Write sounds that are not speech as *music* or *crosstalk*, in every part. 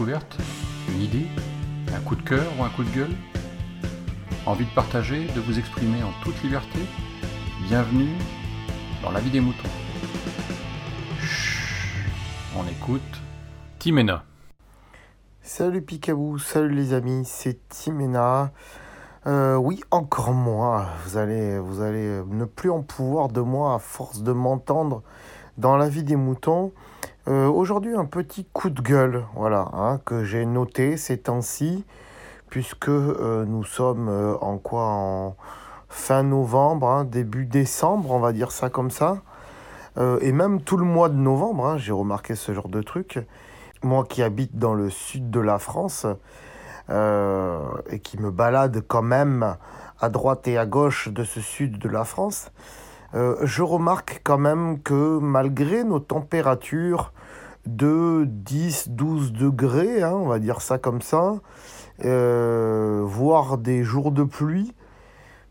Une idée Un coup de cœur ou un coup de gueule Envie de partager, de vous exprimer en toute liberté Bienvenue dans la vie des moutons. On écoute Timena. Salut Picabou, salut les amis, c'est Timena. Euh, oui, encore moi. Vous allez, vous allez ne plus en pouvoir de moi à force de m'entendre dans la vie des moutons. Euh, aujourd'hui, un petit coup de gueule, voilà, hein, que j'ai noté ces temps-ci, puisque euh, nous sommes euh, en quoi En fin novembre, hein, début décembre, on va dire ça comme ça. et même tout le mois de novembre, hein, j'ai remarqué ce genre de truc. Moi qui habite dans le sud de la France et qui me balade quand même à droite et à gauche de ce sud de la France, je remarque quand même que malgré nos températures de 10, 12 degrés, hein, on va dire ça comme ça, euh, voire des jours de pluie,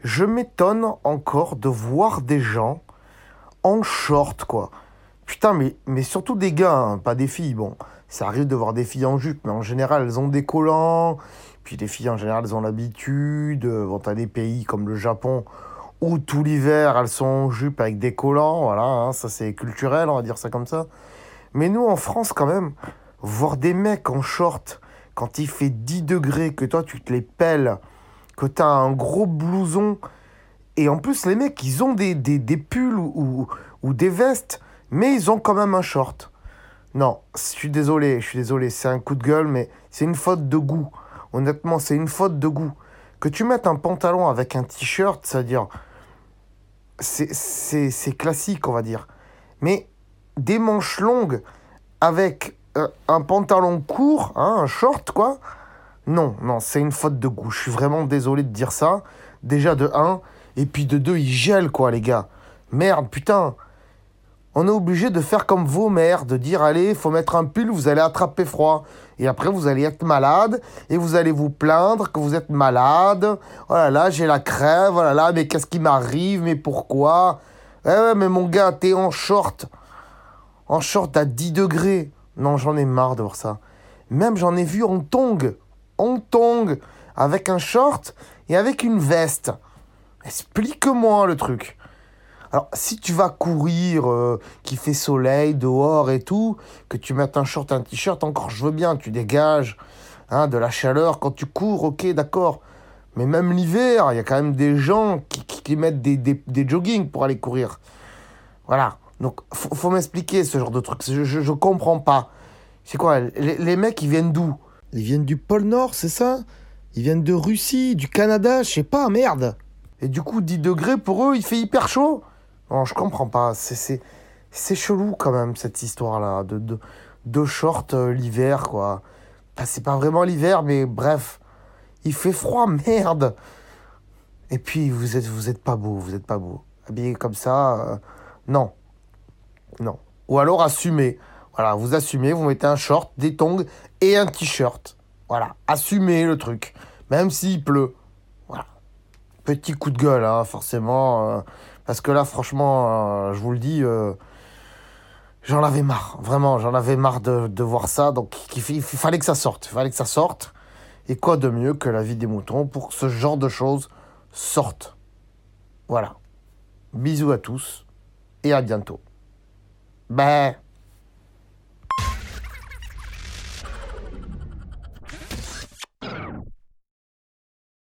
je m'étonne encore de voir des gens en short, quoi. Putain, mais, mais surtout des gars, hein, pas des filles. Bon, ça arrive de voir des filles en jupe, mais en général, elles ont des collants. Puis les filles, en général, elles ont l'habitude. Bon, t'as des pays comme le Japon où tout l'hiver, elles sont en jupe avec des collants. Voilà, hein, ça c'est culturel, on va dire ça comme ça. Mais nous, en France, quand même, voir des mecs en short quand il fait 10 degrés, que toi, tu te les pelles, que tu as un gros blouson. Et en plus, les mecs, ils ont des, des, des pulls ou, ou, des vestes, mais ils ont quand même un short. Non, je suis désolé, je suis désolé, c'est un coup de gueule, mais c'est une faute de goût. Honnêtement, c'est une faute de goût. Que tu mettes un pantalon avec un t-shirt, c'est-à-dire. C'est classique, on va dire. Mais des manches longues avec euh, un pantalon court, hein, un short, quoi. Non, non, c'est une faute de goût. Je suis vraiment désolé de dire ça. Déjà de 1, et puis de 2, il gèle, quoi, les gars. Merde, putain. On est obligé de faire comme vos mères, de dire allez, faut mettre un pull, vous allez attraper froid. Et après, vous allez être malade et vous allez vous plaindre que vous êtes malade. Oh là là, j'ai la crève, oh là là, mais qu'est-ce qui m'arrive, mais pourquoi? Eh ouais, mais mon gars, t'es en short en short à 10 degrés. Non, j'en ai marre de voir ça. Même j'en ai vu en tong, en tong, avec un short et avec une veste. Explique-moi le truc. Alors, si tu vas courir, euh, qui fait soleil dehors et tout, que tu mettes un short, un t-shirt, encore je veux bien, tu dégages hein, de la chaleur quand tu cours, ok, d'accord. Mais même l'hiver, il y a quand même des gens qui, qui, mettent des, des, des joggings pour aller courir. Voilà. Donc, faut, faut m'expliquer ce genre de truc. Je, je, comprends pas. C'est quoi les, mecs, ils viennent d'où? Ils viennent du pôle Nord, c'est ça? Ils viennent de Russie, du Canada, je sais pas, merde. Et du coup, 10 degrés, pour eux, il fait hyper chaud? Non, je comprends pas. C'est chelou quand même, cette histoire-là. De, de, de short euh, l'hiver, quoi. c'est pas vraiment l'hiver, mais bref. Il fait froid, *laughs* merde. Et puis, vous êtes, vous êtes pas beau, vous êtes pas beau. Habillé comme ça, euh, non. Non. Ou alors assumez. Voilà, vous assumez, vous mettez un short, des tongs et un t-shirt. Voilà, assumez le truc. Même s'il pleut. Voilà. Petit coup de gueule, hein, forcément. Euh, parce que là, franchement, euh, je vous le dis, euh, j'en avais marre. Vraiment, j'en avais marre de, voir ça. Donc, il, fallait que ça sorte. Il fallait que ça sorte. Et quoi de mieux que la vie des moutons pour que ce genre de choses sorte. Voilà. Bisous à tous et à bientôt. Bah.